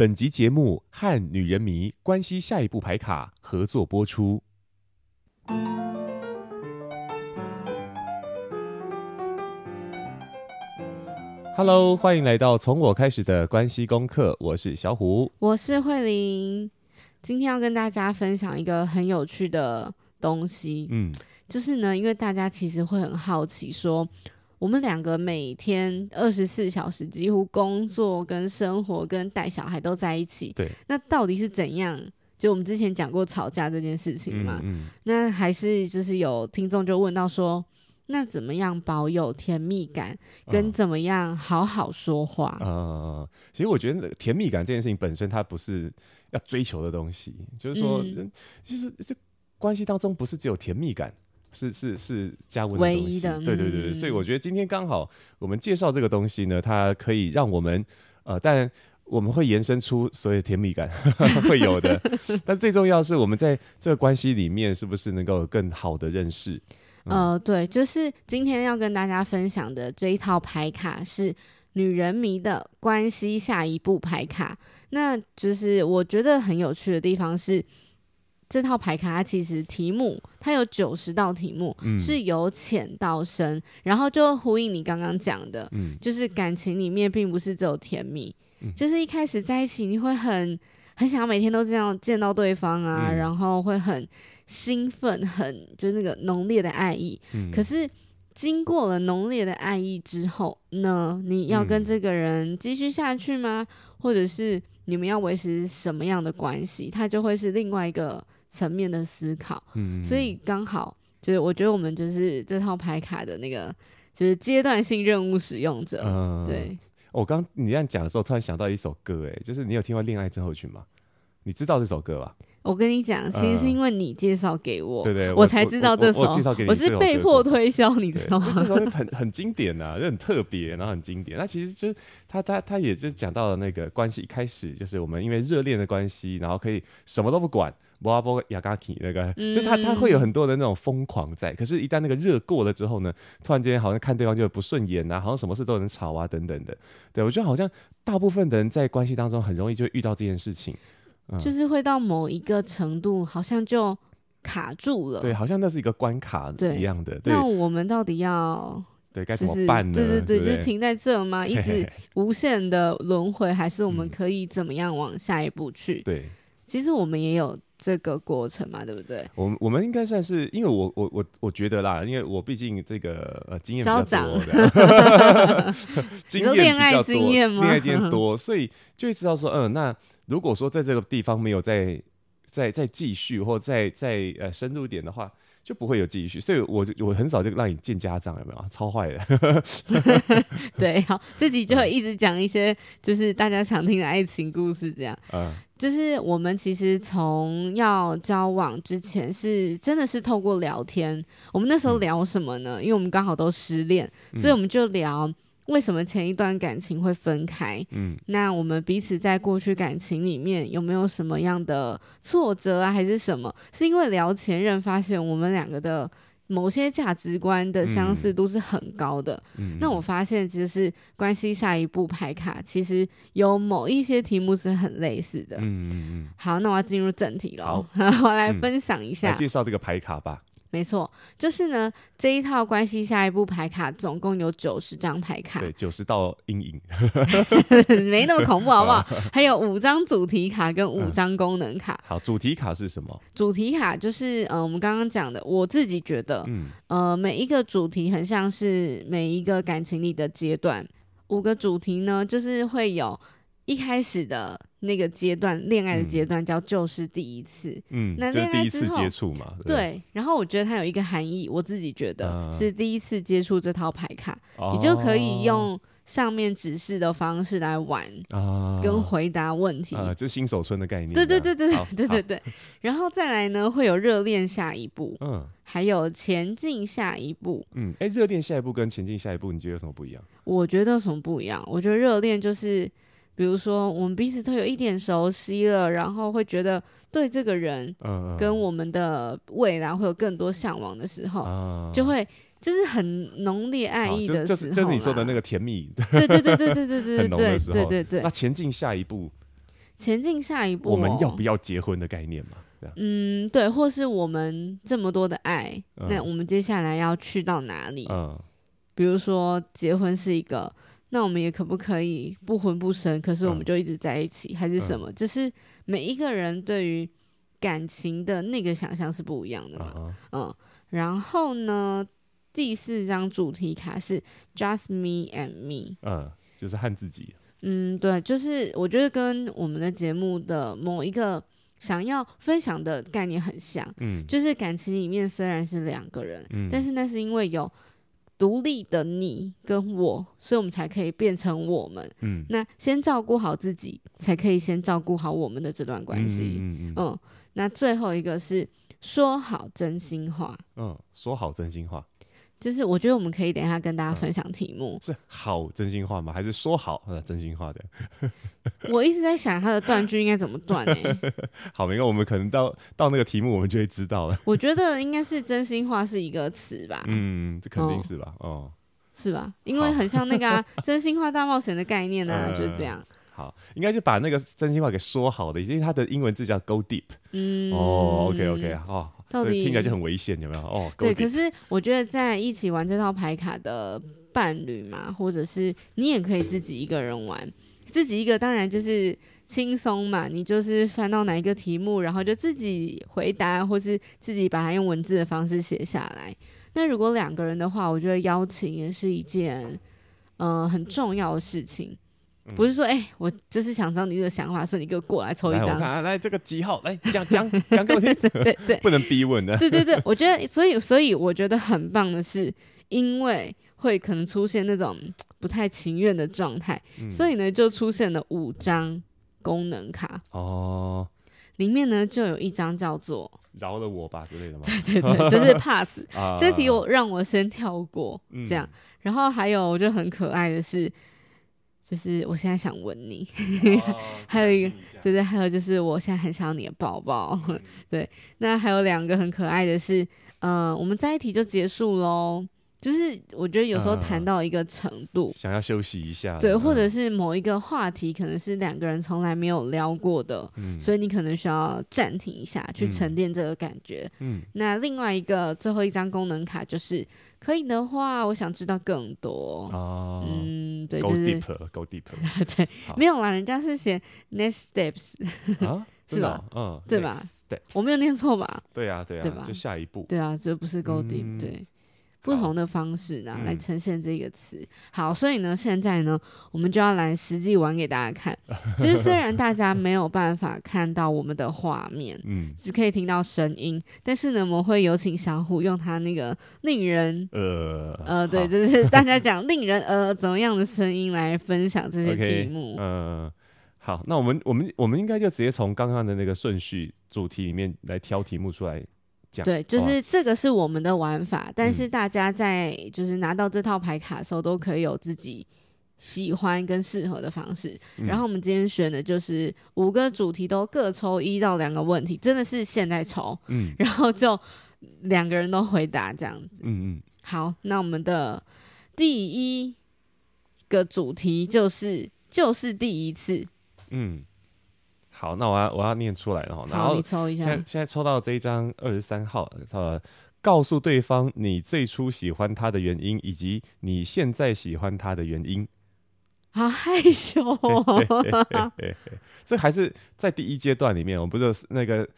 本集节目和《女人迷》关系下一步牌卡合作播出。Hello，欢迎来到从我开始的关系功课。我是小虎，我是慧玲。今天要跟大家分享一个很有趣的东西。嗯，就是呢，因为大家其实会很好奇说。我们两个每天二十四小时，几乎工作跟生活跟带小孩都在一起。对，那到底是怎样？就我们之前讲过吵架这件事情嘛。嗯，嗯。那还是就是有听众就问到说，那怎么样保有甜蜜感，跟怎么样好好说话？嗯，嗯，其实我觉得甜蜜感这件事情本身它不是要追求的东西，就是说，嗯、就是这关系当中不是只有甜蜜感。是是是加唯一的，对对对对，所以我觉得今天刚好我们介绍这个东西呢，它可以让我们呃，但我们会延伸出所有甜蜜感 会有的，但最重要是我们在这个关系里面是不是能够有更好的认识？嗯、呃，对，就是今天要跟大家分享的这一套牌卡是女人迷的关系下一步牌卡，那就是我觉得很有趣的地方是。这套牌卡它其实题目，它有九十道题目，嗯、是由浅到深，然后就呼应你刚刚讲的，嗯、就是感情里面并不是只有甜蜜，嗯、就是一开始在一起你会很很想每天都这样见到对方啊，嗯、然后会很兴奋，很就是那个浓烈的爱意。嗯、可是经过了浓烈的爱意之后呢，你要跟这个人继续下去吗？嗯、或者是你们要维持什么样的关系？它就会是另外一个。层面的思考，嗯，所以刚好就是我觉得我们就是这套牌卡的那个就是阶段性任务使用者，嗯，对。我刚你这样讲的时候，突然想到一首歌，哎，就是你有听过《恋爱症候群》吗？你知道这首歌吧？我跟你讲，其实是因为你介绍给我，对对，我才知道这首。我介绍给你，我是被迫推销，你知道吗？这首很很经典呐，就很特别，然后很经典。那其实就是他他他也就讲到了那个关系一开始就是我们因为热恋的关系，然后可以什么都不管，波波亚嘎奇那个，就他他会有很多的那种疯狂在。可是，一旦那个热过了之后呢，突然间好像看对方就不顺眼啊，好像什么事都能吵啊等等的。对，我觉得好像大部分的人在关系当中很容易就会遇到这件事情。就是会到某一个程度，好像就卡住了。对，好像那是一个关卡一样的。那我们到底要对该怎么办呢？对对对，就是停在这吗？一直无限的轮回，还是我们可以怎么样往下一步去？对，其实我们也有这个过程嘛，对不对？我们我们应该算是，因为我我我我觉得啦，因为我毕竟这个呃经验比较多的，经验恋爱经验吗？恋爱经验多，所以就会知道说，嗯，那。如果说在这个地方没有再再再继续或再再呃深入一点的话，就不会有继续。所以我就我很少就让你见家长，有没有？超坏的。对，好，自己就会一直讲一些就是大家想听的爱情故事，这样。嗯。就是我们其实从要交往之前是真的是透过聊天。我们那时候聊什么呢？嗯、因为我们刚好都失恋，所以我们就聊。为什么前一段感情会分开？嗯，那我们彼此在过去感情里面有没有什么样的挫折啊，还是什么？是因为聊前任发现我们两个的某些价值观的相似度是很高的。嗯，那我发现其实是关系下一步排卡，其实有某一些题目是很类似的。嗯嗯嗯。好，那我要进入正题了。好，我来分享一下，来介绍这个牌卡吧。没错，就是呢，这一套关系下一步牌卡总共有九十张牌卡，对，九十道阴影，没那么恐怖，好不好？还有五张主题卡跟五张功能卡。嗯、好，主题卡是什么？主题卡就是，呃，我们刚刚讲的，我自己觉得，嗯，呃，每一个主题很像是每一个感情里的阶段，五个主题呢，就是会有。一开始的那个阶段，恋爱的阶段叫就是第一次，嗯，那恋爱之后，接触嘛，对，对。然后我觉得它有一个含义，我自己觉得是第一次接触这套牌卡，啊、你就可以用上面指示的方式来玩啊，跟回答问题，啊，这是新手村的概念，对对对对对对对。然后再来呢，会有热恋下一步，嗯，还有前进下一步，嗯，哎，热恋下一步跟前进下一步，你觉得有什么不一样？我觉得有什么不一样？我觉得热恋就是。比如说，我们彼此都有一点熟悉了，然后会觉得对这个人，跟我们的未来会有更多向往的时候，就会就是很浓烈爱意的时候，就是就是你说的那个甜蜜，对对对对对对对对对 对对。那前进下一步，前进下一步，我们要不要结婚的概念嘛？嗯，对，或是我们这么多的爱，那我们接下来要去到哪里？嗯，比如说结婚是一个。那我们也可不可以不婚不生？可是我们就一直在一起，嗯、还是什么？就是每一个人对于感情的那个想象是不一样的嘛。嗯，嗯，然后呢，第四张主题卡是 Just Me and Me，嗯，就是和自己。嗯，对，就是我觉得跟我们的节目的某一个想要分享的概念很像，嗯，就是感情里面虽然是两个人，嗯，但是那是因为有独立的你跟我，所以我们才可以变成我们，嗯，那先照顾好自己，才可以先照顾好我们的这段关系，嗯嗯，嗯，嗯，那最后一个是说好真心话，嗯，说好真心话。就是我觉得我们可以等一下跟大家分享题目，嗯、是好真心话吗？还是说好真心话的？我一直在想它的断句应该怎么断呢、欸？好，没关，我们可能到到那个题目，我们就会知道了。我觉得应该是真心话是一个词吧？嗯，这肯定是吧？哦，哦是吧？因为很像那个、啊、真心话大冒险的概念呢、啊，就是这样。嗯好，应该就把那个真心话给说好的，因为它的英文字叫 go deep。嗯，哦，OK OK，哦，到底听起来就很危险，有没有？哦，对，可是我觉得在一起玩这套牌卡的伴侣嘛，或者是你也可以自己一个人玩，自己一个当然就是轻松嘛，你就是翻到哪一个题目，然后就自己回答，或是自己把它用文字的方式写下来。那如果两个人的话，我觉得邀请也是一件嗯、呃、很重要的事情。不是说，哎、欸，我就是想知道你的想法，说你给我过来抽一张。来，这个几号？来讲讲 讲给我听。对对对，不能逼问的。对对对，我觉得，所以所以我觉得很棒的是，因为会可能出现那种不太情愿的状态、嗯，所以呢，就出现了五张功能卡。哦。里面呢，就有一张叫做“饶了我吧”之类的吗？对对对，就是 pass。这题我让我先跳过，这样、嗯。然后还有，我觉得很可爱的是。就是我现在想吻你，哦、还有一个，对对，还有就是我现在很想要你的抱抱，嗯、对。那还有两个很可爱的是，呃，我们在一起就结束喽。就是我觉得有时候谈到一个程度、嗯，想要休息一下，对，或者是某一个话题可能是两个人从来没有聊过的，嗯、所以你可能需要暂停一下，去沉淀这个感觉。嗯，那另外一个最后一张功能卡就是，可以的话，我想知道更多。哦，嗯，对，就是 go deeper，go deeper，对，没有啦，人家是写 next steps，、啊、是吧？嗯，对吧？我没有念错吧？对啊，对啊，对吧？就下一步，对啊，这不是 go deep，、嗯、对。不同的方式呢，来呈现这个词、嗯。好，所以呢，现在呢，我们就要来实际玩给大家看。就是虽然大家没有办法看到我们的画面，嗯，只可以听到声音，但是呢，我们会有请小虎用他那个令人呃呃，对，就是大家讲令人呃怎么样的声音来分享这些题目。嗯、okay, 呃，好，那我们我们我们应该就直接从刚刚的那个顺序主题里面来挑题目出来。对，就是这个是我们的玩法，哦，但是大家在就是拿到这套牌卡的时候，都可以有自己喜欢跟适合的方式，嗯。然后我们今天选的就是五个主题，都各抽一到两个问题，真的是现在抽，嗯，然后就两个人都回答这样子，嗯嗯。好，那我们的第一个主题就是就是第一次，嗯。好，那我要我要念出来了哈。然后你抽一下。现在现在抽到这一张二十三号，呃，告诉对方你最初喜欢他的原因，以及你现在喜欢他的原因。好害羞哦。这还是在第一阶段里面，我们不是那个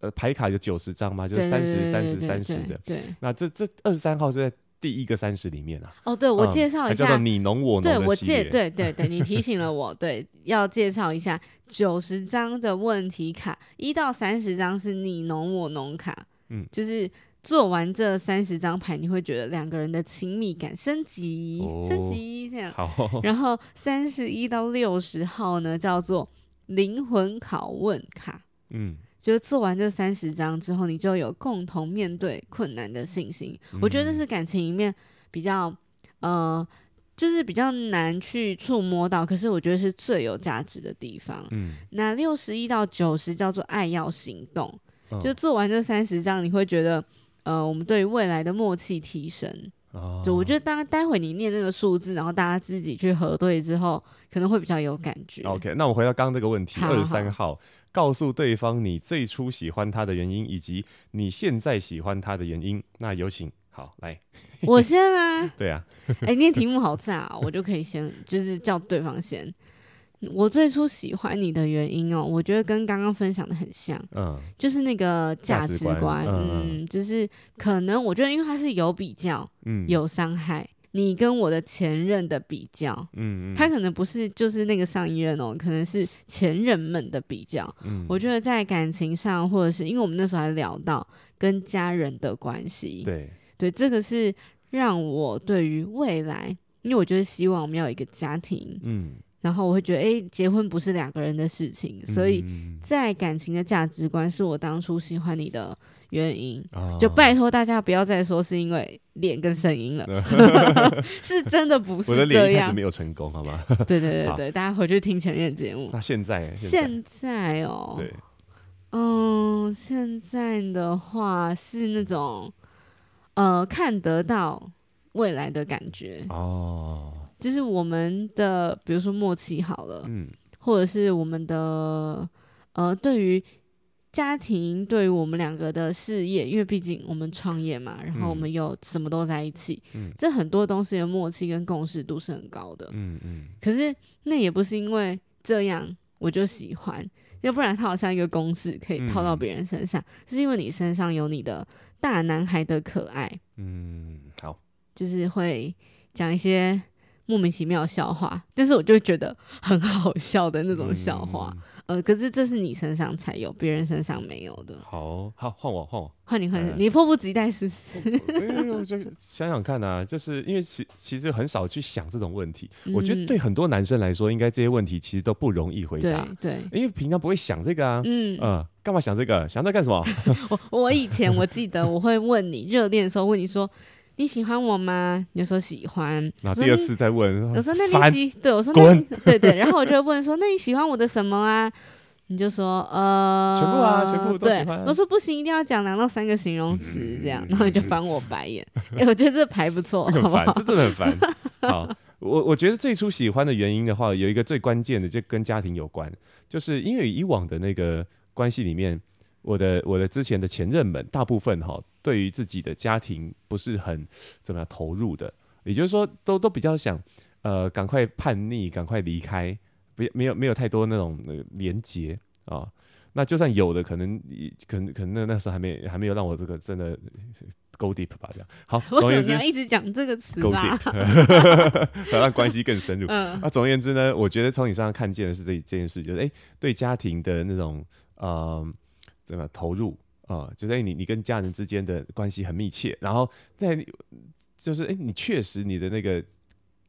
呃牌卡有九十张吗？就是三十三十三十的。对。那这这二十三号是在。第一个三十里面啊，哦，对，我介绍一下，叫做你侬我侬对，我介，对对对，你提醒了我，对，要介绍一下九十张的问题卡，一到三十张是你侬我侬卡，嗯，就是做完这三十张牌，你会觉得两个人的亲密感升级，哦、升级这样，好，然后三十一到六十号呢，叫做灵魂拷问卡，嗯。就是做完这三十张之后，你就有共同面对困难的信心。嗯、我觉得这是感情里面比较呃，就是比较难去触摸到，可是我觉得是最有价值的地方。嗯，那六十一到九十叫做爱要行动，嗯、就做完这三十张，你会觉得呃，我们对于未来的默契提升。哦，就我觉得，当待会你念那个数字，然后大家自己去核对之后，可能会比较有感觉。OK，那我回到刚刚这个问题，二十三号，告诉对方你最初喜欢他的原因，以及你现在喜欢他的原因。那有请，好来，我先吗？对啊，哎、欸，你的题目好炸、喔，我就可以先，就是叫对方先。我最初喜欢你的原因哦、喔，我觉得跟刚刚分享的很像，嗯，就是那个价值观，嗯，嗯，就是可能我觉得，因为它是有比较，嗯，有伤害，你跟我的前任的比较，嗯嗯，他可能不是就是那个上一任哦、喔，可能是前任们的比较，嗯，我觉得在感情上，或者是因为我们那时候还聊到跟家人的关系，对。对，这个是让我对于未来，因为我觉得希望我们要有一个家庭，嗯。然后我会觉得，哎，结婚不是两个人的事情，所以在感情的价值观是我当初喜欢你的原因。哦、就拜托大家不要再说是因为脸跟声音了，是真的不是这样。我的脸一开始没有成功，好吗？对对对对，大家回去听前面的节目。那现在，现在，现在哦，对，嗯，现在的话是那种，呃，看得到未来的感觉哦。就是我们的，比如说默契好了，嗯，或者是我们的，呃，对于家庭，对于我们两个的事业，因为毕竟我们创业嘛，然后我们又什么都在一起，嗯，这很多东西的默契跟共识度是很高的，嗯嗯。可是那也不是因为这样我就喜欢，要不然它好像一个公式可以套到别人身上，嗯，是因为你身上有你的大男孩的可爱，嗯，好，就是会讲一些。莫名其妙的笑话，但是我就觉得很好笑的那种笑话，嗯、呃，可是这是你身上才有，别人身上没有的。好好换我换我换你换你，你迫不及待试试。因为我就想想看啊，就是因为其其实很少去想这种问题，嗯、我觉得对很多男生来说，应该这些问题其实都不容易回答。对，对因为平常不会想这个啊，嗯呃，干嘛想这个？想这干什么？我我以前我记得我会问你热恋的时候问你说。你喜欢我吗？你就说喜欢。然后第二次再问，我说那你喜对我说那你滚对对，然后我就问说那你喜欢我的什么啊？你就说呃全部啊全部都喜欢。对，我说不行，一定要讲两到三个形容词这样，然后你就翻我白眼。哎、欸，我觉得这牌不错，很烦，这真的很烦。好，我我觉得最初喜欢的原因的话，有一个最关键的就跟家庭有关，就是因为以往的那个关系里面。我的我的之前的前任们，大部分哈，对于自己的家庭不是很怎么样投入的，也就是说，都都比较想，呃，赶快叛逆，赶快离开，不没有没有太多那种连结啊。那就算有的，可能可能可能那那时候还没还没有让我这个真的 go deep 吧，这样。好，总之，我怎么样一直讲这个词 go deep，让关系更深入。嗯、啊，总而言之呢，我觉得从你身上看见的是这这件事，就是哎，对家庭的那种呃。怎么投入啊、呃？就在、是、你你跟家人之间的关系很密切，然后在就是哎，你确实你的那个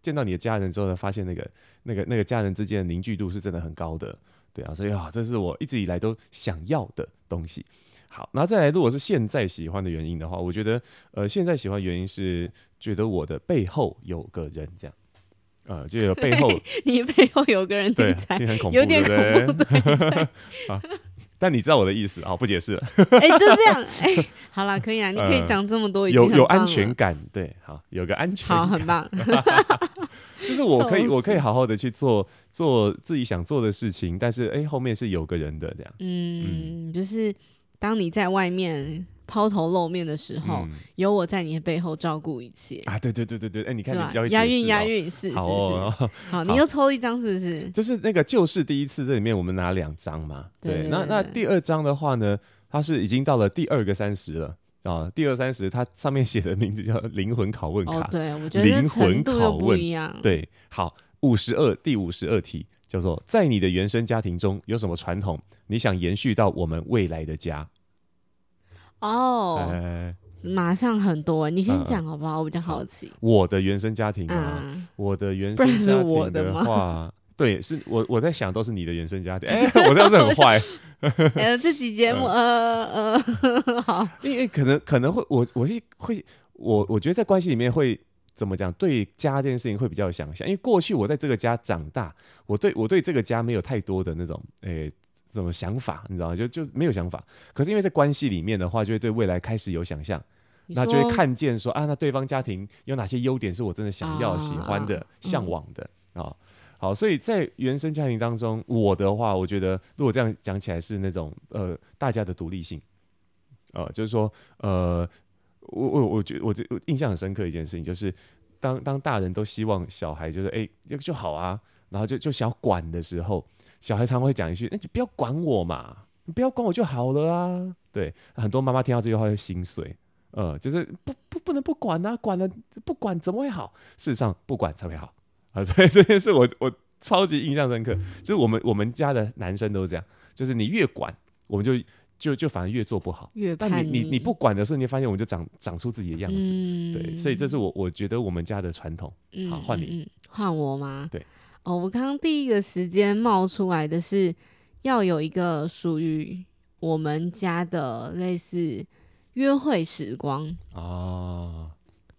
见到你的家人之后呢，发现那个那个那个家人之间的凝聚度是真的很高的，对啊，所以啊，这是我一直以来都想要的东西。好，然后再来，如果是现在喜欢的原因的话，我觉得呃，现在喜欢原因是觉得我的背后有个人这样，呃，就有背后 你背后有个人，对，很恐怖，有点恐怖，对，对，对。好但你知道我的意思啊，不解释了。哎、欸，就这样，哎、欸，好了，可以啊，你可以讲这么多，有有安全感，对，好，有个安全感，好，很棒。就是我可以，我可以好好的去做做自己想做的事情，但是哎、欸，后面是有个人的这样。嗯，嗯就是当你在外面。抛头露面的时候，嗯、有我在你的背后照顾一切。啊！对对对对对，哎、欸，你看你比较押韵押韵，是是是，好，你又抽一张是不是？就是那个就是第一次，这里面我们拿两张嘛，对，那那第二张的话呢，它是已经到了第二个三十了。啊，第二三十，它上面写的名字叫灵魂拷问卡，哦、对我觉得灵魂拷问不一样，对，好，五十二第五十二题叫做在你的原生家庭中有什么传统，你想延续到我们未来的家？哦，oh, 欸、马上很多，你先讲好不好？嗯、我比较好奇。我的原生家庭啊，嗯、我的原生家庭的话，对，是我我在想都是你的原生家庭。哎、欸，我这样子很坏。呃，这期节目，呃呃，好，因为可能可能会，我我会会，我我觉得在关系里面会怎么讲？对家这件事情会比较有想象，因为过去我在这个家长大，我对我对这个家没有太多的那种，诶、欸。什么想法？你知道吗？就就没有想法。可是因为在关系里面的话，就会对未来开始有想象那就会看见说啊，那对方家庭有哪些优点是我真的想要、喜欢的、向往的啊、哦。好，所以在原生家庭当中，我的话，我觉得如果这样讲起来是那种呃，大家的独立性，呃，就是说呃，我我我觉得我这印象很深刻一件事情，就是当当大人都希望小孩就是哎，这个就好啊，然后就就想要管的时候，小孩常会讲一句，那就不要管我嘛，你不要管我就好了啊。对，很多妈妈听到这句话会心碎，呃，就是不不不能不管啊，管了不管怎么会好？事实上，不管才会好啊。所以这件事我我超级印象深刻，就是我们我们家的男生都是这样，就是你越管，我们就就就反而越做不好。越叛逆。但你你你不管的时候，你发现我们就长长出自己的样子。嗯、对，所以这是我我觉得我们家的传统。好，换你。换、嗯嗯、我吗？对。哦，我刚刚第一个时间冒出来的是要有一个属于我们家的类似约会时光。哦。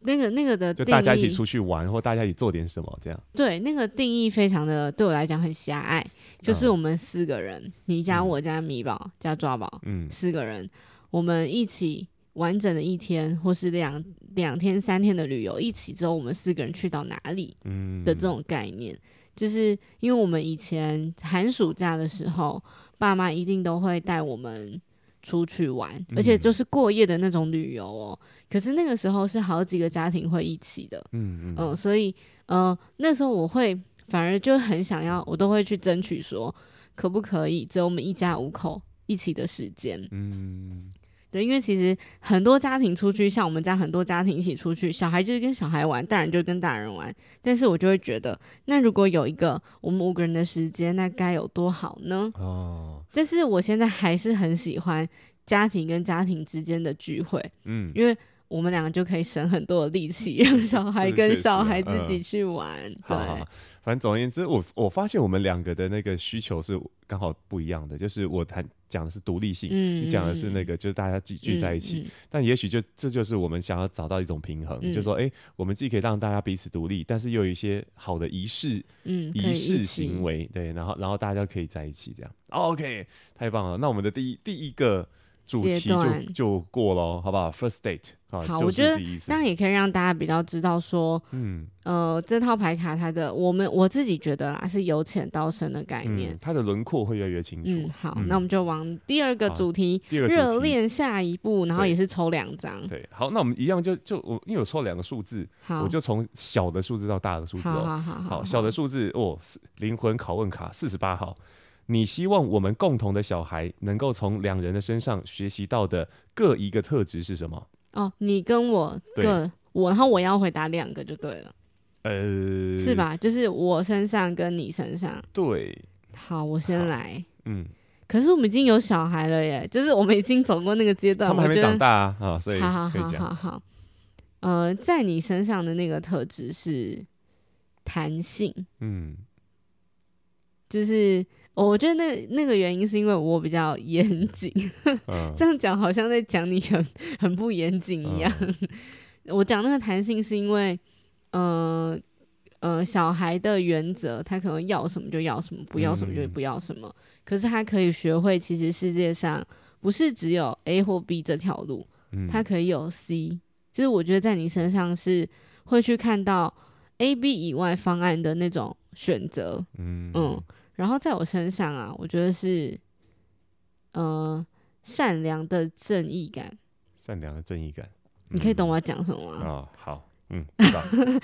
那个那个的定义，就大家一起出去玩，或大家一起做点什么，这样。对，那个定义非常的对我来讲很狭隘，就是我们四个人，嗯、你加我加米宝加抓宝，嗯，四个人，我们一起完整的一天，或是两两天三天的旅游，一起之后我们四个人去到哪里，嗯。的这种概念，嗯、就是因为我们以前寒暑假的时候，爸妈一定都会带我们。出去玩，而且就是过夜的那种旅游哦。嗯、可是那个时候是好几个家庭会一起的，嗯嗯、呃，所以呃那时候我会反而就很想要，我都会去争取说，可不可以只有我们一家五口一起的时间，嗯。对，因为其实很多家庭出去，像我们家很多家庭一起出去，小孩就是跟小孩玩，大人就跟大人玩。但是我就会觉得，那如果有一个我们五个人的时间，那该有多好呢？哦。但是我现在还是很喜欢家庭跟家庭之间的聚会，嗯，因为我们两个就可以省很多的力气，让小孩跟小孩自己去玩。嗯、对。好好反正总而言之，我我发现我们两个的那个需求是刚好不一样的。就是我谈讲的是独立性，嗯、你讲的是那个就是大家聚聚在一起。但也许就这就是我们想要找到一种平衡，嗯、就说哎、欸，我们既可以让大家彼此独立，但是又有一些好的仪式，嗯，仪式行为，对，然后然后大家可以在一起这样。OK，太棒了。那我们的第一第一个。主题就就过了，好不好？First date，好，好，我觉得这样也可以让大家比较知道说，嗯，呃，这套牌卡它的，我们我自己觉得啦，是由浅到深的概念，它的轮廓会越来越清楚。嗯，好，那我们就往第二个主题，热恋下一步，然后也是抽两张。对，好，那我们一样就就我因为我抽两个数字，我就从小的数字到大的数字哦，好好好，小的数字哦，灵魂拷问卡四十八号。你希望我们共同的小孩能够从两人的身上学习到的各一个特质是什么？哦，你跟我各对我，然后我要回答两个就对了。呃，是吧？就是我身上跟你身上。对。好，我先来。嗯。可是我们已经有小孩了耶，就是我们已经走过那个阶段，他们还没长大啊，哦、所以好好好好好。呃，在你身上的那个特质是弹性。嗯。就是。我觉得那那个原因是因为我比较严谨，嗯、这样讲好像在讲你很 很不严谨一样。嗯、我讲那个弹性是因为，呃呃，小孩的原则他可能要什么就要什么，不要什么就不要什么。嗯、可是他可以学会，其实世界上不是只有 A 或 B 这条路，他可以有 C。就是我觉得在你身上是会去看到 A、B 以外方案的那种选择。嗯。嗯然后在我身上啊，我觉得是，呃，善良的正义感。善良的正义感，嗯、你可以懂我要讲什么吗？哦，好，嗯，知道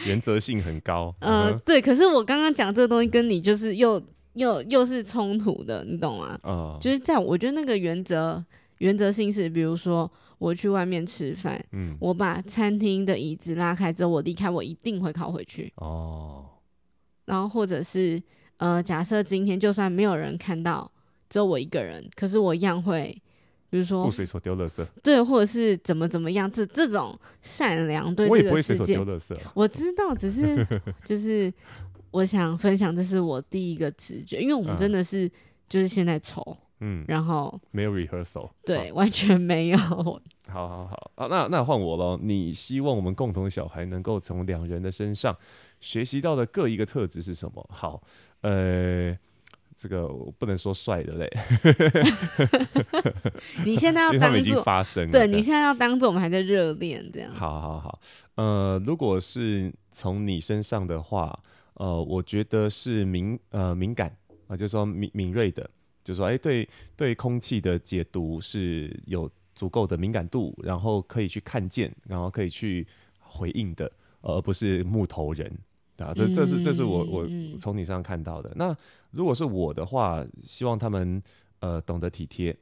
原则性很高。呃，嗯、对，可是我刚刚讲这个东西跟你就是又又又是冲突的，你懂吗？哦、就是在我觉得那个原则原则性是，比如说我去外面吃饭，嗯，我把餐厅的椅子拉开之后，我离开，我一定会靠回去。哦，然后或者是。呃，假设今天就算没有人看到，只有我一个人，可是我一样会，比如说不随手丢垃圾，对，或者是怎么怎么样，这这种善良对这个世界，我也不会随手丢垃圾啊。我知道，只是 就是我想分享，这是我第一个直觉，因为我们真的是就是现在愁，嗯，然后没有 rehearsal，对，完全没有。好 好好，好，那那换我喽。你希望我们共同的小孩能够从两人的身上学习到的各一个特质是什么？好。呃，这个我不能说帅的嘞。你现在要当做已经发生了，对，你现在要当做我们还在热恋这样。好好好，呃，如果是从你身上的话，呃，我觉得是敏呃敏感啊、呃，就是说敏敏锐的，就是说哎，对对，空气的解读是有足够的敏感度，然后可以去看见，然后可以去回应的，而不是木头人。啊，这这是这是我我从你身上看到的。那如果是我的话，希望他们呃懂得体贴，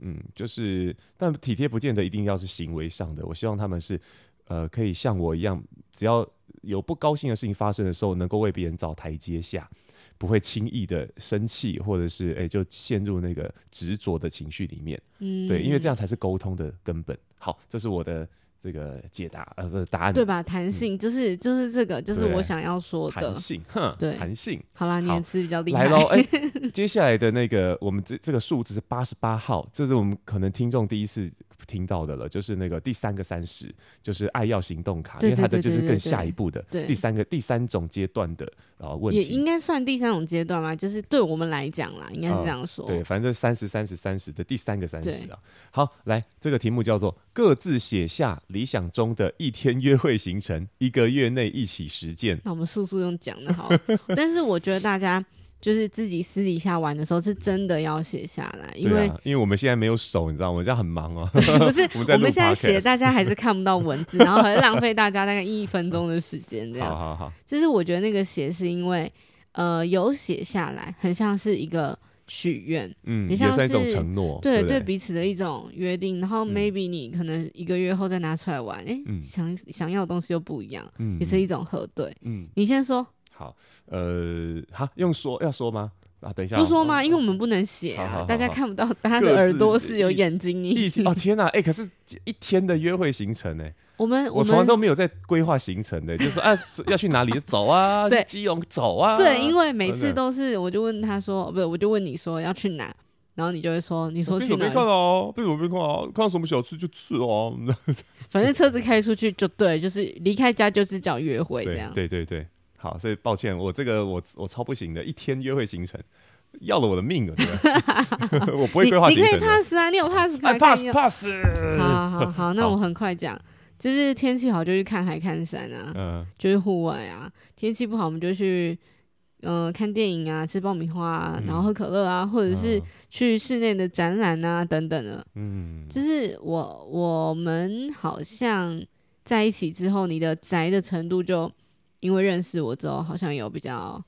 嗯，就是但体贴不见得一定要是行为上的。我希望他们是呃可以像我一样，只要有不高兴的事情发生的时候，能够为别人找台阶下，不会轻易的生气，或者是哎就陷入那个执着的情绪里面。嗯，对，因为这样才是沟通的根本。好，这是我的。这个解答呃不是答案对吧？弹性、嗯、就是就是这个就是我想要说的弹性，哼，对，弹性。好啦，你的词比较厉害。来喽，哎、欸，接下来的那个我们这这个数字是八十八号，这是我们可能听众第一次。听到的了，就是那个第三个三十，就是爱要行动卡，因为它的就是更下一步的第三个第三种阶段的然后问题，也应该算第三种阶段嘛，就是对我们来讲啦，应该是这样说。呃、对，反正三十三十三十的第三个三十啊。好，来这个题目叫做各自写下理想中的一天约会行程，一个月内一起实践。那我们速速用讲的好，但是我觉得大家。就是自己私底下玩的时候，是真的要写下来，因为、啊、因为我们现在没有手，你知道吗？我这样很忙哦、喔。不是，我们，现在写，大家还是看不到文字，然后还是浪费大家大概一分钟的时间，这样。好好好。就是我觉得那个写是因为，呃，有写下来，很像是一个许愿，嗯，也像是，一种承诺，对对，彼此的一种约定。然后 maybe 你可能一个月后再拿出来玩，哎、想想要的东西又不一样，嗯，也是一种核对。嗯，你先说。好，呃，好，用说要说吗？啊，等一下，不说吗？因为我们不能写啊，大家看不到，大家的耳朵是有眼睛。一哦天哪，哎、欸，可是一天的约会行程呢？我们我从来都没有在规划行程的，就是啊，要去哪里走啊？对，基隆走啊？对，因为每次都是，我就问他说，不是，我就问你说要去哪，然后你就会说，你说去哪？没看哦，为什么没看啊？看到什么小吃就吃哦。反正车子开出去就对，就是离开家就是叫约会这样。对对对。好，所以抱歉，我这个我我超不行的，一天约会行程要了我的命啊！我不会规划行程。你可以 pass 啊，你有 pass 可以 pass pass。好好好，那我很快讲，就是天气好就去看海看山啊，嗯，就是户外啊。天气不好我们就去嗯、呃、看电影啊，吃爆米花啊，然后喝可乐啊，或者是去室内的展览啊等等的。嗯，就是我我们好像在一起之后，你的宅的程度就。因为认识我之后，好像有比较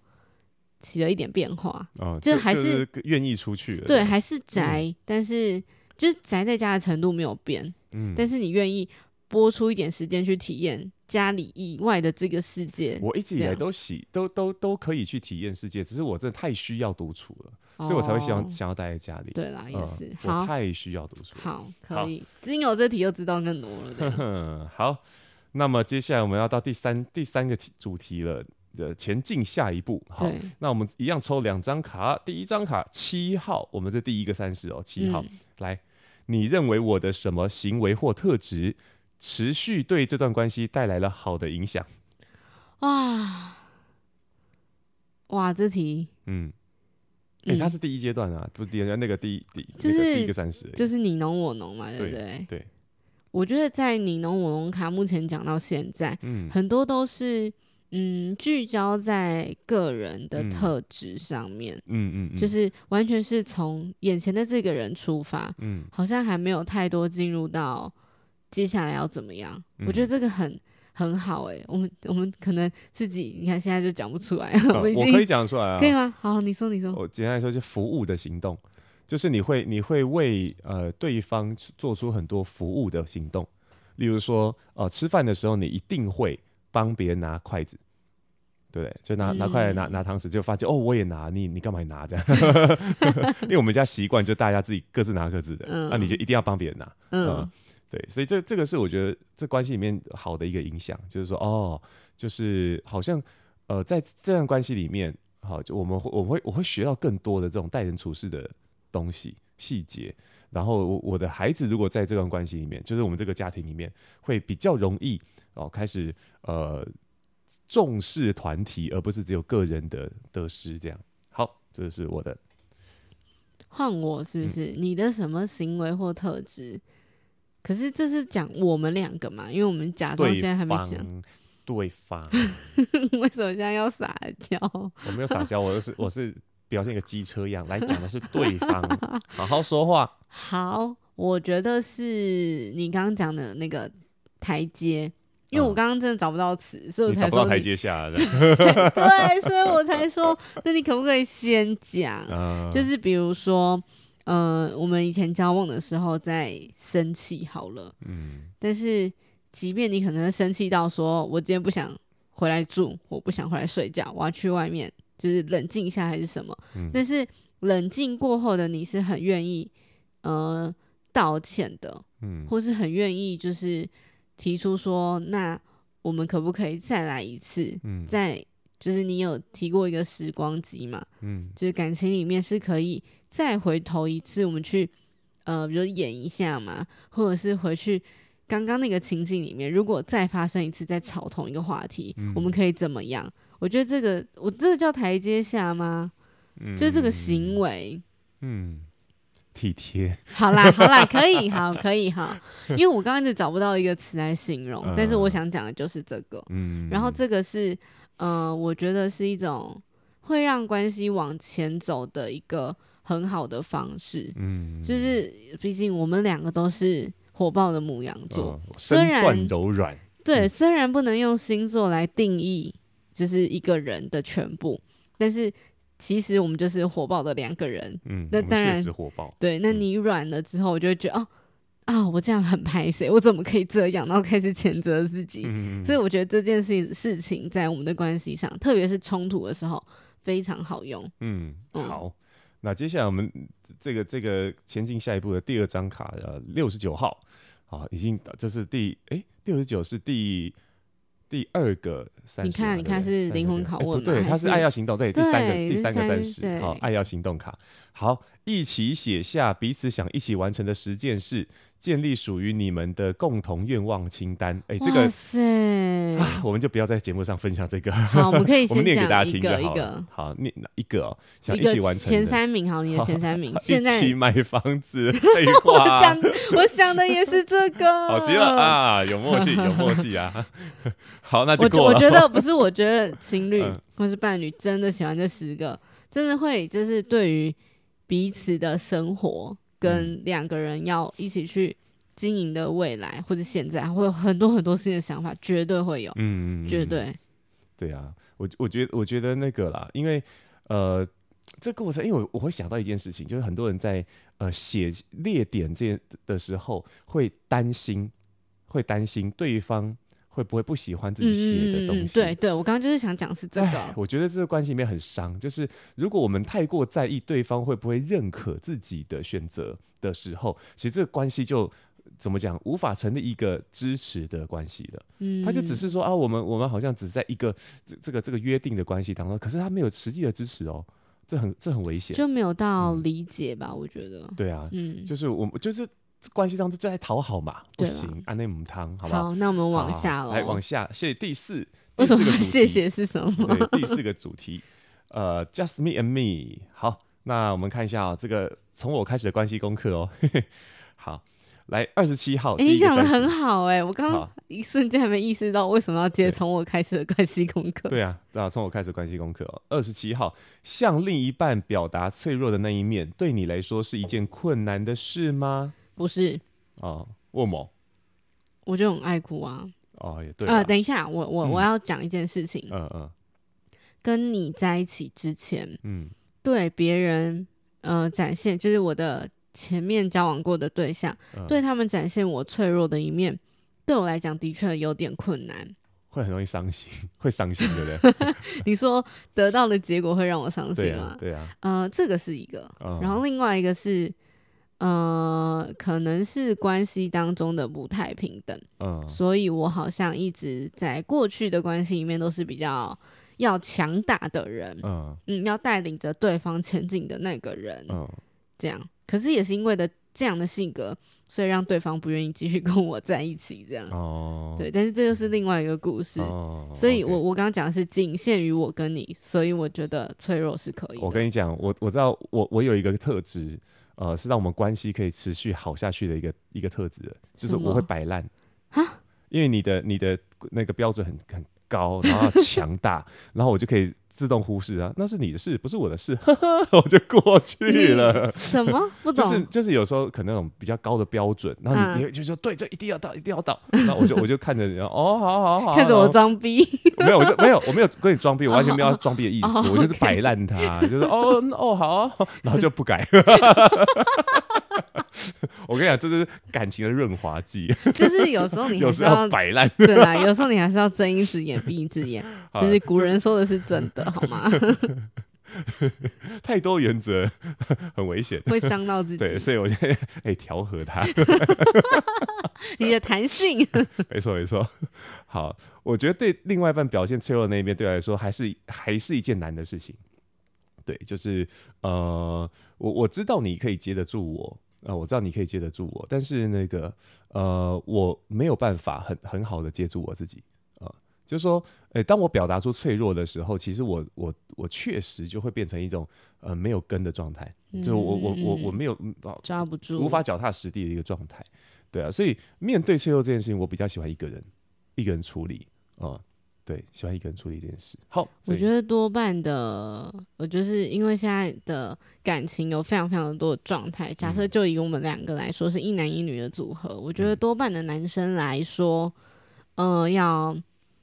起了一点变化，哦，就还是愿意出去了，对，还是宅，嗯，但是就是宅在家的程度没有变，嗯，但是你愿意拨出一点时间去体验家里以外的这个世界。我一直以来都喜都都都可以去体验世界，只是我真的太需要独处了，哦，所以我才会希望想要待在家里。对啦，也是，我太需要独处了。好，可以，只有这题又知道更多了。好。那么接下来我们要到第三第三个题主题了的前进下一步。好，那我们一样抽两张卡，第一张卡七号，我们这第一个三十哦，七号、嗯、来，你认为我的什么行为或特质持续对这段关系带来了好的影响？哇哇，这题，嗯，哎、欸，它是第一阶段啊，不是第二那个第一第就是、那个、第一个三十，就是你侬我侬嘛，对不对？对。对我觉得在你侬我侬卡目前讲到现在，嗯，很多都是嗯聚焦在个人的特质上面，嗯嗯，嗯，就是完全是从眼前的这个人出发，嗯，好像还没有太多进入到接下来要怎么样。嗯、我觉得这个很很好哎、欸，我们我们可能自己你看现在就讲不出来，我可以讲出来啊，可以吗？好，你说你说，我简单来说是服务的行动。就是你会你会为呃对方做出很多服务的行动，例如说呃吃饭的时候你一定会帮别人拿筷子，对，就拿拿筷子拿拿汤匙，就发现哦我也拿，你你干嘛拿这样？因为我们家习惯就大家自己各自拿各自的，那、嗯、你就一定要帮别人拿，嗯，呃、对，所以这这个是我觉得这关系里面好的一个影响，就是说哦，就是好像呃在这段关系里面，好就我们会我们会我会学到更多的这种待人处事的。东西细节，然后我我的孩子如果在这段关系里面，就是我们这个家庭里面，会比较容易哦，开始呃重视团体，而不是只有个人的得失这样。好，这是我的。换我是不是？嗯、你的什么行为或特质？可是这是讲我们两个嘛？因为我们假装现在还没想对方。为什么现在要撒娇？我没有撒娇，我是我是表现一个机车一样来讲的是对方，好好说话。好，我觉得是你刚刚讲的那个台阶。因为我刚刚真的找不到词，嗯、所以我才说台阶下的。对，所以我才说，那你可不可以先讲？嗯、就是比如说，呃，我们以前交往的时候在生气好了，嗯，但是即便你可能生气到说，我今天不想回来住，我不想回来睡觉，我要去外面，就是冷静一下还是什么？嗯、但是冷静过后的你是很愿意呃道歉的，嗯，或是很愿意就是。提出说，那我们可不可以再来一次？嗯，再就是你有提过一个时光机嘛？嗯，就是感情里面是可以再回头一次，我们去呃，比如演一下嘛，或者是回去刚刚那个情境里面，如果再发生一次，再吵同一个话题，嗯，我们可以怎么样？我觉得这个我这个叫台阶下吗？嗯，就是这个行为，嗯。体贴，好啦，好啦，可以，好，可以，好，因为我刚刚一直找不到一个词来形容，嗯、但是我想讲的就是这个，嗯，然后这个是，呃，我觉得是一种会让关系往前走的一个很好的方式，嗯，就是毕竟我们两个都是火爆的牡羊座，嗯、虽然柔软，对，虽然不能用星座来定义，就是一个人的全部，但是。其实我们就是火爆的两个人，嗯，那当然火爆。对，那你软了之后，我就会觉得、嗯、哦啊，我这样很拍谁，我怎么可以这样？然后开始谴责自己。嗯、所以我觉得这件事事情在我们的关系上，特别是冲突的时候，非常好用。嗯，嗯好。那接下来我们这个这个前进下一步的第二张卡，呃，六十九号，啊，已经这是第哎，六十九是第。第二个三十，你看，你看是灵魂拷问对，它是爱要行动。对，第三个，第三个三十，好，爱要行动卡。好，一起写下彼此想一起完成的十件事。建立属于你们的共同愿望清单。哎，这个，我们就不要在节目上分享这个。好，我们可以 先念给大家听一个一个。好，念一个哦，想一起完成前三名。好，你的前三名。现在一起买房子。废话。我讲，我想的也是这个。好极了啊，有默契，有默契啊。好，那就过了。我我觉得不是，我觉得情侣或是伴侣真的喜欢这十个，真的会就是对于彼此的生活。跟两个人要一起去经营的未来，或者现在会有很多很多新的想法，绝对会有，嗯，绝对。对啊，我我觉得我觉得那个啦，因为呃，这个过程，因为我我会想到一件事情，就是很多人在呃写列点这的时候，会担心，会担心对方。会不会不喜欢自己写的东西？对对，我刚刚就是想讲是这个。我觉得这个关系里面很伤，就是如果我们太过在意对方会不会认可自己的选择的时候，其实这个关系就怎么讲，无法成立一个支持的关系了。嗯，他就只是说啊，我们我们好像只在一个这这个这个约定的关系当中，可是他没有实际的支持哦，这很这很危险，就没有到理解吧？嗯、我觉得。对啊，嗯，就是我们就是。关系当中就在讨好嘛，不行，安内母汤，好不好？好，那我们往下了，来往下，谢谢第四，为什么谢谢是什么？对，第四个主题，呃，Just me and me。好，那我们看一下啊、喔，这个从我开始的关系功课哦。好，来二十七号，哎、欸，你讲的很好哎、欸，我刚刚一瞬间还没意识到为什么要接从我开始的关系功课。对啊，对啊，从我开始的关系功课哦。二十七号，向另一半表达脆弱的那一面，对你来说是一件困难的事吗？不是哦，为什么？我就很爱哭啊。哦，也对。呃，等一下，我我、嗯、我要讲一件事情。嗯嗯。跟你在一起之前，嗯，对别人呃展现，就是我的前面交往过的对象，嗯、对他们展现我脆弱的一面，对我来讲的确有点困难，会很容易伤心，会伤心，对不对？你说得到的结果会让我伤心吗？对啊。对啊。呃，这个是一个，嗯、然后另外一个是。呃，可能是关系当中的不太平等，嗯，所以我好像一直在过去的关系里面都是比较要强大的人，嗯，嗯，要带领着对方前进的那个人，嗯，这样。可是也是因为的这样的性格，所以让对方不愿意继续 跟我在一起，这样。哦，对，但是这就是另外一个故事。哦，所以我我刚刚讲的是仅限于我跟你，所以我觉得脆弱是可以的。我跟你讲，我我知道我我有一个特质，呃，是让我们关系可以持续好下去的一个一个特质，就是我会摆烂。哈，因为你的你的那个标准很很高，然后强大，然后我就可以。自动忽视啊，那是你的事，不是我的事，呵呵，我就过去了。什么？不懂？就是就是有时候可能那种比较高的标准，然后你、嗯、你就说对，这一定要到，一定要到。然后我就 我就看着你，哦，好好好，看着我装逼。没有，我就没有，我没有跟你装逼，我完全没有装逼的意思，哦、我就是摆烂他，就是哦哦好、啊，然后就不改。我跟你讲，这是感情的润滑剂。就是有时候你还是要 摆烂，对啦，有时候你还是要睁一只眼闭一只眼。就是古人说的是真的，好吗？太多原则很危险，会伤到自己。对，所以我就哎调和它。你的弹性，没错没错。好，我觉得对另外一半表现脆弱的那一面，对我来说还是还是一件难的事情。对，就是呃，我我知道你可以接得住我，啊、呃，我知道你可以接得住我，但是那个呃，我没有办法很很好的接住我自己啊。就是说，诶、欸，当我表达出脆弱的时候，其实我我我确实就会变成一种呃没有根的状态，嗯、就我我我我没有抓不住，无法脚踏实地的一个状态，对啊，所以面对脆弱这件事情，我比较喜欢一个人一个人处理啊、嗯，对，喜欢一个人处理这件事。好，我觉得多半的，我就是因为现在的感情有非常非常多的状态，假设就以我们两个来说是一男一女的组合，我觉得多半的男生来说，呃，要。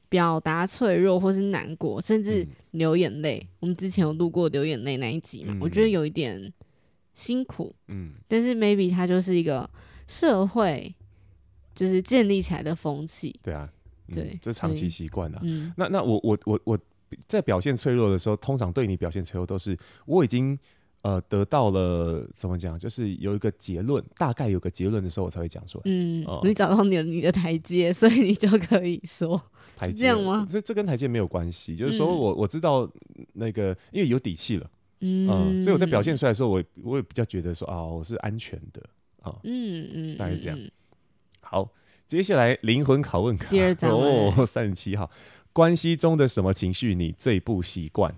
表达脆弱或是难过，甚至流眼泪。嗯、我们之前有录过流眼泪那一集嘛？嗯、我觉得有一点辛苦。嗯，但是 maybe 它就是一个社会就是建立起来的风气。对啊，嗯、对，这长期习惯了。嗯，那那我我我我在表现脆弱的时候，通常对你表现脆弱都是我已经呃得到了怎么讲，就是有一个结论，大概有个结论的时候，我才会讲出来。嗯，呃、你找到你的你的台阶，所以你就可以说。台阶这样吗？这这跟台阶没有关系，就是说我我知道那个，因为有底气了，嗯、呃，所以我在表现出来的时候，我我也比较觉得说啊，我是安全的啊，嗯嗯，大概是这样。好，接下来灵魂拷问卡，第二张哦，三十七号，关系中的什么情绪你最不习惯？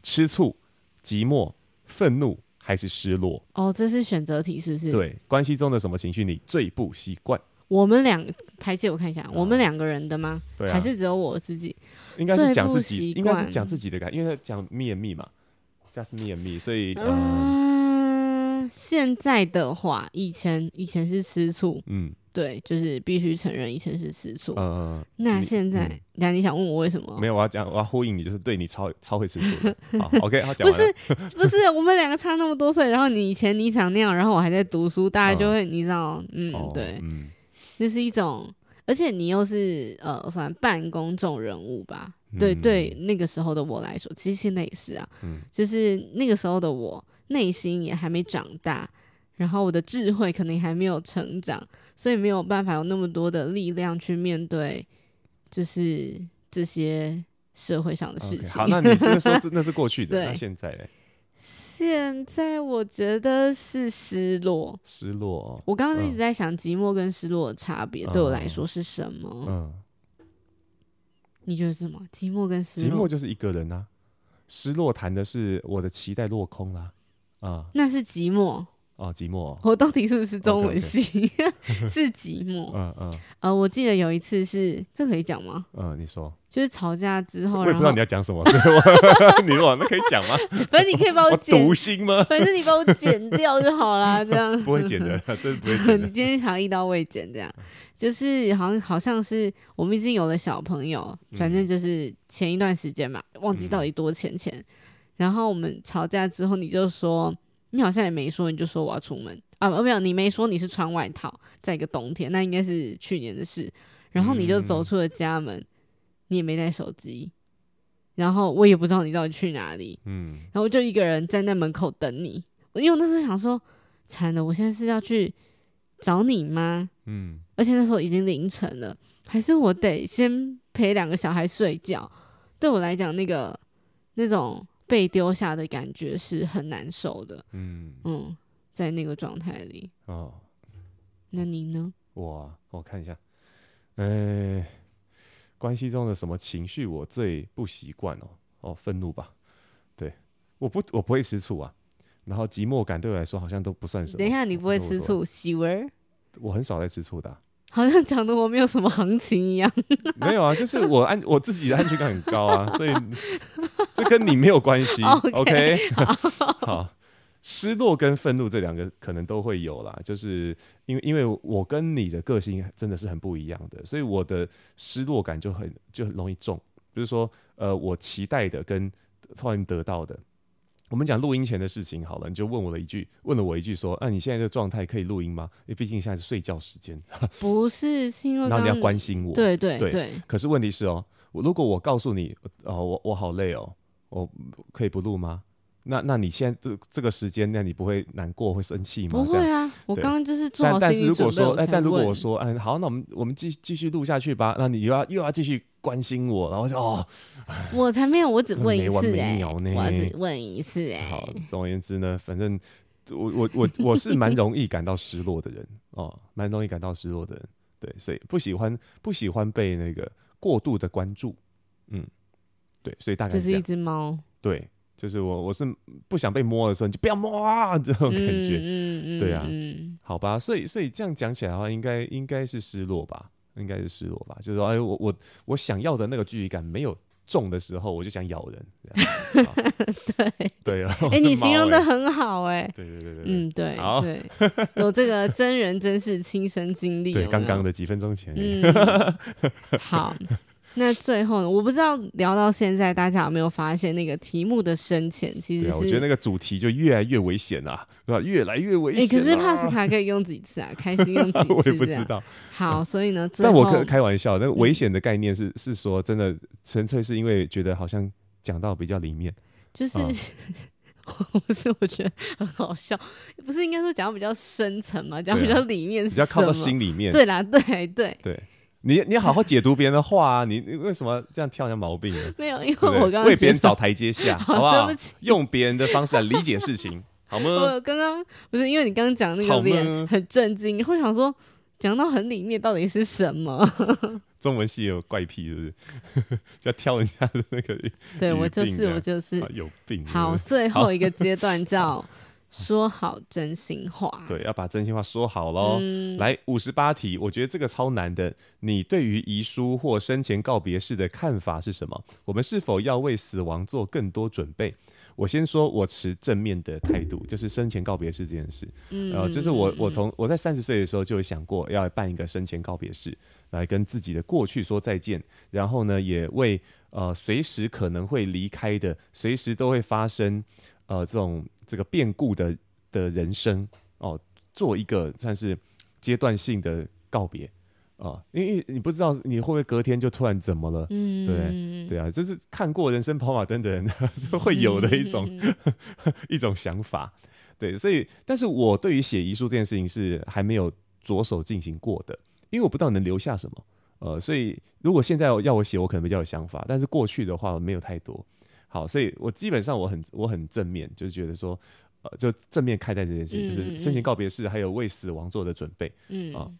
吃醋、寂寞、愤怒还是失落？哦，这是选择题是不是？对，关系中的什么情绪你最不习惯？我们两排解，我看一下，我们两个人的吗？对，还是只有我自己？应该是讲自己，应该是讲自己的感，因为他讲 me and me 嘛，加是 me and me，所以嗯，现在的话，以前以前是吃醋，嗯，对，就是必须承认以前是吃醋，嗯，那现在，那你想问我为什么？没有，我要讲，我要呼应你，就是对你超超会吃醋。好，OK，好，讲不是不是，我们两个差那么多岁，然后你以前你想那样，然后我还在读书，大家就会你知道，嗯，对，嗯。这是一种，而且你又是呃，算半公众人物吧？嗯、对对，那个时候的我来说，其实现在也是啊。嗯、就是那个时候的我，内心也还没长大，然后我的智慧可能还没有成长，所以没有办法有那么多的力量去面对，就是这些社会上的事情。Okay, 好，那你是说那是过去的，那现在呢？现在我觉得是失落，失落。我刚刚一直在想寂寞跟失落的差别，对我来说是什么？嗯，你觉得是什么？寂寞跟失落，寂寞就是一个人啊，失落谈的是我的期待落空啦，啊，那是寂寞。哦，寂寞。我到底是不是中文系？是寂寞。嗯嗯。呃，我记得有一次是，这可以讲吗？嗯，你说。就是吵架之后，我也不知道你要讲什么，所以我 你说那可以讲吗？反正你可以把我剪。读心吗？反正你把我剪掉就好啦，这样。不会剪的，真的不会剪。你今天想要一刀未剪，这样。就是好像好像是我们已经有了小朋友，反正就是前一段时间嘛，忘记到底多前前。然后我们吵架之后，你就说。你好像也没说，你就说我要出门啊？没有，你没说你是穿外套，在一个冬天，那应该是去年的事。然后你就走出了家门，嗯、你也没带手机，然后我也不知道你到底去哪里。嗯，然后我就一个人站在那门口等你。因为我那时候想说，惨了，我现在是要去找你吗？嗯，而且那时候已经凌晨了，还是我得先陪两个小孩睡觉？对我来讲，那个那种。被丢下的感觉是很难受的，嗯嗯，在那个状态里，哦，那你呢？我我看一下，呃，关系中的什么情绪我最不习惯哦？哦，愤怒吧。对，我不我不会吃醋啊。然后寂寞感对我来说好像都不算什么。等一下，你不会吃醋？喜文？我很少在吃醋的、啊。好像讲的我没有什么行情一样。没有啊，就是我安我自己的安全感很高啊，所以这跟你没有关系。OK，, okay? 好，好，失落跟愤怒这两个可能都会有啦，就是因为因为我跟你的个性真的是很不一样的，所以我的失落感就很就很容易重。比如说，呃，我期待的跟突然得到的。我们讲录音前的事情好了，你就问我了一句，问了我一句说：“啊，你现在这个状态可以录音吗？因为毕竟现在是睡觉时间。”不是，是因为然后你要关心我，对对对，对。可是问题是哦，如果我告诉你，哦，我我好累哦，我可以不录吗？那那你现在这这个时间，那你不会难过会生气吗？不会啊，我刚刚就是做好心理准备。但是如果说，哎，但如果我说，哎，好，那我们我们继继续录下去吧。那你又要又要继续关心我，然后就哦，我才没有，我只 问一次哎、欸，我只问一次哎、欸。好，总而言之呢，反正我我我我是蛮 容易感到失落的人哦，蛮容易感到失落的人。对，所以不喜欢不喜欢被那个过度的关注。嗯，对，所以大概这是一只猫。对。就是我，我是不想被摸的时候，你就不要摸啊，这种感觉，嗯嗯、对啊，好吧，所以所以这样讲起来的话，应该应该是失落吧，应该是失落吧，就是说，哎，我我我想要的那个距离感没有中的时候，我就想咬人，对。对啊，哎、欸，你形容的很好、欸，哎，对对对对，嗯对，好对，有这个真人真事亲身经历，对，刚刚的几分钟前，嗯、好。那最后呢，我不知道聊到现在，大家有没有发现那个题目的深浅？其实、啊、我觉得那个主题就越来越危险啊，对吧？越来越危险、啊。哎、欸，可是帕斯卡可以用几次啊？开心用几次？我也不知道。好，所以呢，但我开开玩笑，那个危险的概念是、嗯、是说真的，纯粹是因为觉得好像讲到比较里面，就是、嗯、不是？我觉得很好笑，不是应该说讲到比较深层嘛？讲比较里面是、啊，比较靠到心里面。对啦，对对对。你你好好解读别人的话啊！你你为什么这样挑人家毛病呢？没有，因为我刚刚为别人找台阶下，好不好？对不起，用别人的方式来理解事情，好吗？我刚刚不是因为你刚刚讲那个脸很震惊，你会想说讲到很里面到底是什么？中文系有怪癖是不是？就要挑人家的那个。对我就是我就是有病。好，最后一个阶段叫。说好真心话，对，要把真心话说好喽。嗯、来五十八题，我觉得这个超难的。你对于遗书或生前告别式的看法是什么？我们是否要为死亡做更多准备？我先说，我持正面的态度，就是生前告别式这件事。嗯，呃，就是我我从我在三十岁的时候就有想过要办一个生前告别式，来跟自己的过去说再见，然后呢，也为呃随时可能会离开的，随时都会发生。呃，这种这个变故的的人生哦，做一个算是阶段性的告别啊，因为你不知道你会不会隔天就突然怎么了，嗯，对对啊，这是看过人生跑马灯的人都 会有的一种、嗯、一种想法，对，所以，但是我对于写遗书这件事情是还没有着手进行过的，因为我不知道能留下什么，呃，所以如果现在要我写，我可能比较有想法，但是过去的话没有太多。好，所以我基本上我很我很正面，就是觉得说，呃，就正面看待这件事情，嗯、就是生前告别式，还有为死亡做的准备。嗯啊，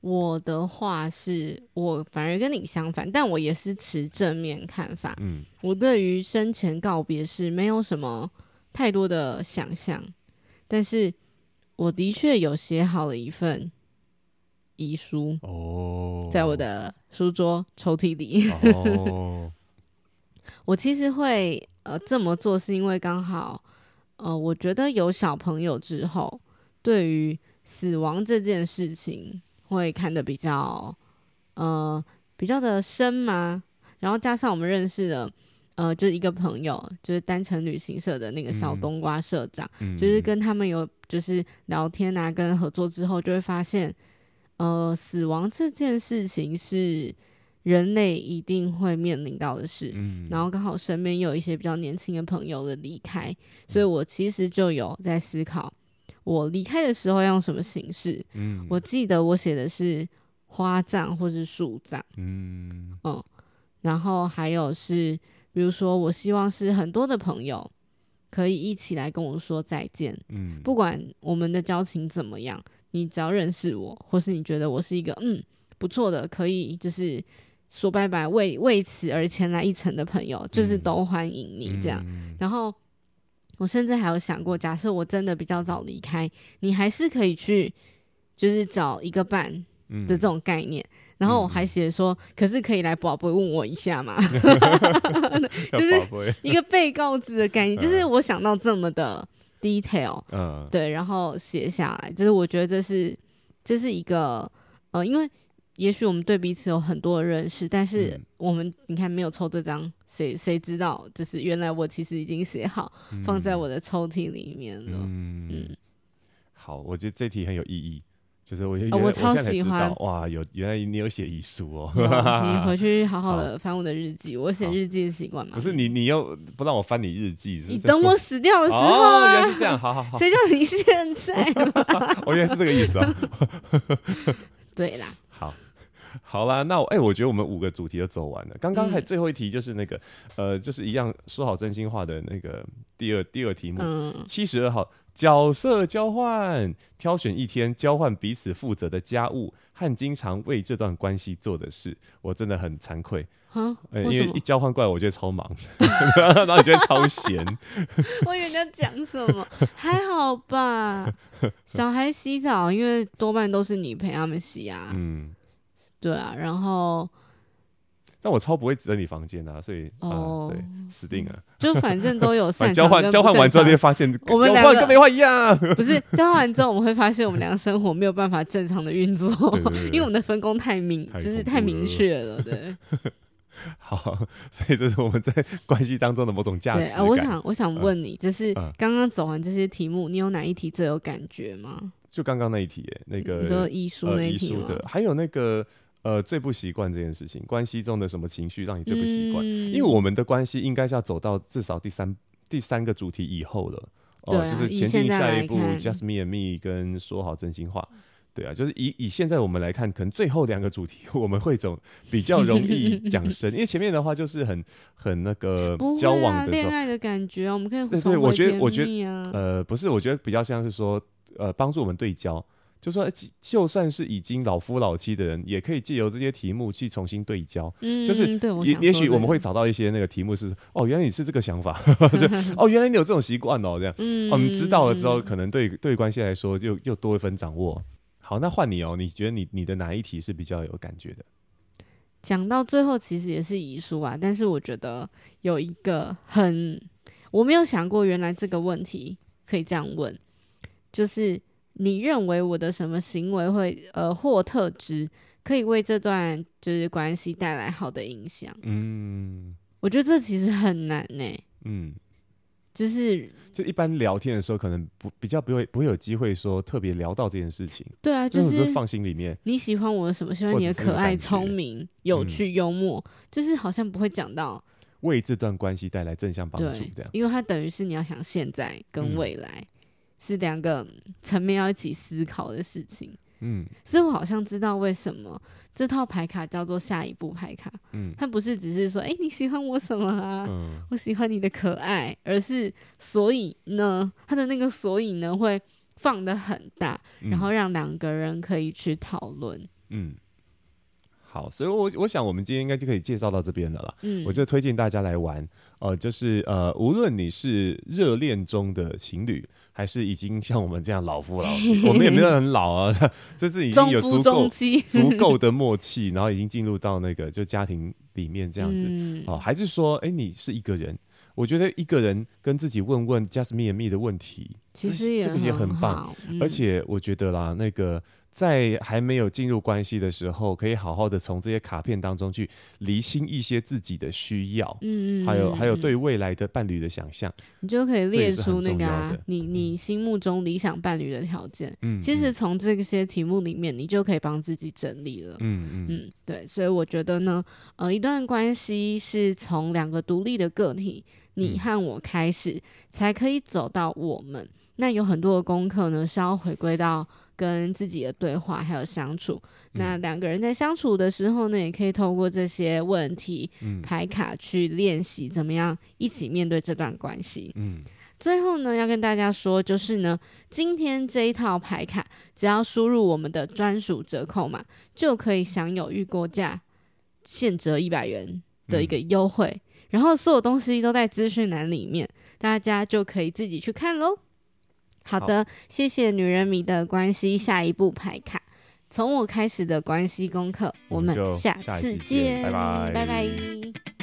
我的话是我反而跟你相反，但我也是持正面看法。嗯，我对于生前告别式没有什么太多的想象，但是我的确有写好了一份遗书哦，在我的书桌抽屉里。哦我其实会呃这么做，是因为刚好呃，我觉得有小朋友之后，对于死亡这件事情会看得比较呃比较的深嘛。然后加上我们认识的呃，就是一个朋友，就是单程旅行社的那个小冬瓜社长，嗯、就是跟他们有就是聊天啊，跟合作之后，就会发现呃，死亡这件事情是。人类一定会面临到的事，嗯、然后刚好身边有一些比较年轻的朋友的离开，嗯、所以我其实就有在思考，我离开的时候要用什么形式。嗯、我记得我写的是花葬或是树葬，嗯，嗯，然后还有是，比如说我希望是很多的朋友可以一起来跟我说再见，嗯、不管我们的交情怎么样，你只要认识我，或是你觉得我是一个嗯不错的，可以就是说拜拜为为此而前来一程的朋友，就是都欢迎你这样。嗯、然后我甚至还有想过，假设我真的比较早离开，你还是可以去，就是找一个伴的这种概念。嗯、然后我还写说，嗯、可是可以来宝贝问我一下嘛，就是一个被告知的概念，就是我想到这么的。detail，嗯，对，然后写下来，就是我觉得这是这是一个呃，因为也许我们对彼此有很多的认识，但是我们、嗯、你看没有抽这张，谁谁知道？就是原来我其实已经写好，嗯、放在我的抽屉里面了。嗯，嗯好，我觉得这题很有意义。就是我，哦、我超喜欢哇！有原来你有写遗书哦，你回去 好好的翻我的日记。我写日记的习惯嘛。不是你，你又不让我翻你日记，你等我死掉的时候啊！哦、原来是这样，好好好。谁叫你现在？我 原来是这个意思啊。对啦，好，啦，那我哎、欸，我觉得我们五个主题都走完了。刚刚还最后一题就是那个、嗯、呃，就是一样说好真心话的那个第二第二题目，七十二号。角色交换，挑选一天交换彼此负责的家务和经常为这段关系做的事。我真的很惭愧，啊欸、因为一交换过来，我觉得超忙，然后你觉得超闲。我以为你要讲什么，还好吧？小孩洗澡，因为多半都是你陪他们洗啊。嗯，对啊，然后。但我超不会整理房间啊，所以哦、呃，对，死定了。就反正都有擅交换，交换完之后，就会发现我们两个跟没换一样。不是交换完之后，我们会发现我们两个生活没有办法正常的运作，因为我们的分工太明，就是太明确了。对。好，所以这是我们在关系当中的某种价值。我想，我想问你，就是刚刚走完这些题目，你有哪一题最有感觉吗？就刚刚那一题，那个你说遗书那一题吗？的，还有那个。呃，最不习惯这件事情，关系中的什么情绪让你最不习惯？嗯、因为我们的关系应该是要走到至少第三第三个主题以后了，哦、呃，啊、就是前进下一步，Just me and me，跟说好真心话，对啊，就是以以现在我们来看，可能最后两个主题 我们会走比较容易讲深，因为前面的话就是很很那个 交往的时候，恋、啊、爱的感觉啊，我们可以对，对对，我觉得我觉得呃不是，我觉得比较像是说呃帮助我们对焦。就说，就算是已经老夫老妻的人，也可以借由这些题目去重新对焦。嗯，就是也也许我们会找到一些那个题目是，哦，原来你是这个想法，就 哦，原来你有这种习惯哦，这样。嗯，我们知道了之后，可能对对关系来说就又多一分掌握。好，那换你哦，你觉得你你的哪一题是比较有感觉的？讲到最后，其实也是遗书啊，但是我觉得有一个很我没有想过，原来这个问题可以这样问，就是。你认为我的什么行为会呃或特质可以为这段就是关系带来好的影响？嗯，我觉得这其实很难呢、欸。嗯，就是就一般聊天的时候，可能不比较不会不会有机会说特别聊到这件事情。对啊，就是放心里面。你喜欢我的什么？喜欢你的可爱、聪明、有趣、幽默，嗯、就是好像不会讲到为这段关系带来正向帮助这样。因为它等于是你要想现在跟未来。嗯是两个层面要一起思考的事情，嗯，所以我好像知道为什么这套牌卡叫做下一步牌卡，嗯，它不是只是说，哎、欸，你喜欢我什么啊？嗯，我喜欢你的可爱，而是所以呢，它的那个所以呢会放的很大，然后让两个人可以去讨论，嗯。好，所以我，我我想我们今天应该就可以介绍到这边了啦。嗯，我就推荐大家来玩，呃，就是呃，无论你是热恋中的情侣，还是已经像我们这样老夫老妻，我们也没有很老啊，这是已经有足够 足够的默契，然后已经进入到那个就家庭里面这样子。哦、呃，还是说，哎、欸，你是一个人？我觉得一个人跟自己问问 just me and me 的问题，其实这个也很棒，嗯、而且我觉得啦，那个。在还没有进入关系的时候，可以好好的从这些卡片当中去厘清一些自己的需要，嗯，还有还有对未来的伴侣的想象，你就可以列出那个、啊、你你心目中理想伴侣的条件。嗯，其实从这些题目里面，你就可以帮自己整理了。嗯嗯嗯，对，所以我觉得呢，呃，一段关系是从两个独立的个体，你和我开始，嗯、才可以走到我们。那有很多的功课呢，是要回归到。跟自己的对话还有相处，那两个人在相处的时候呢，也可以透过这些问题、牌卡去练习怎么样一起面对这段关系。嗯，最后呢，要跟大家说，就是呢，今天这一套牌卡，只要输入我们的专属折扣码，就可以享有预购价现折一百元的一个优惠。嗯、然后所有东西都在资讯栏里面，大家就可以自己去看喽。好的，好谢谢女人迷的关系下一步牌卡，从我开始的关系功课，我们下次见，拜拜，拜拜。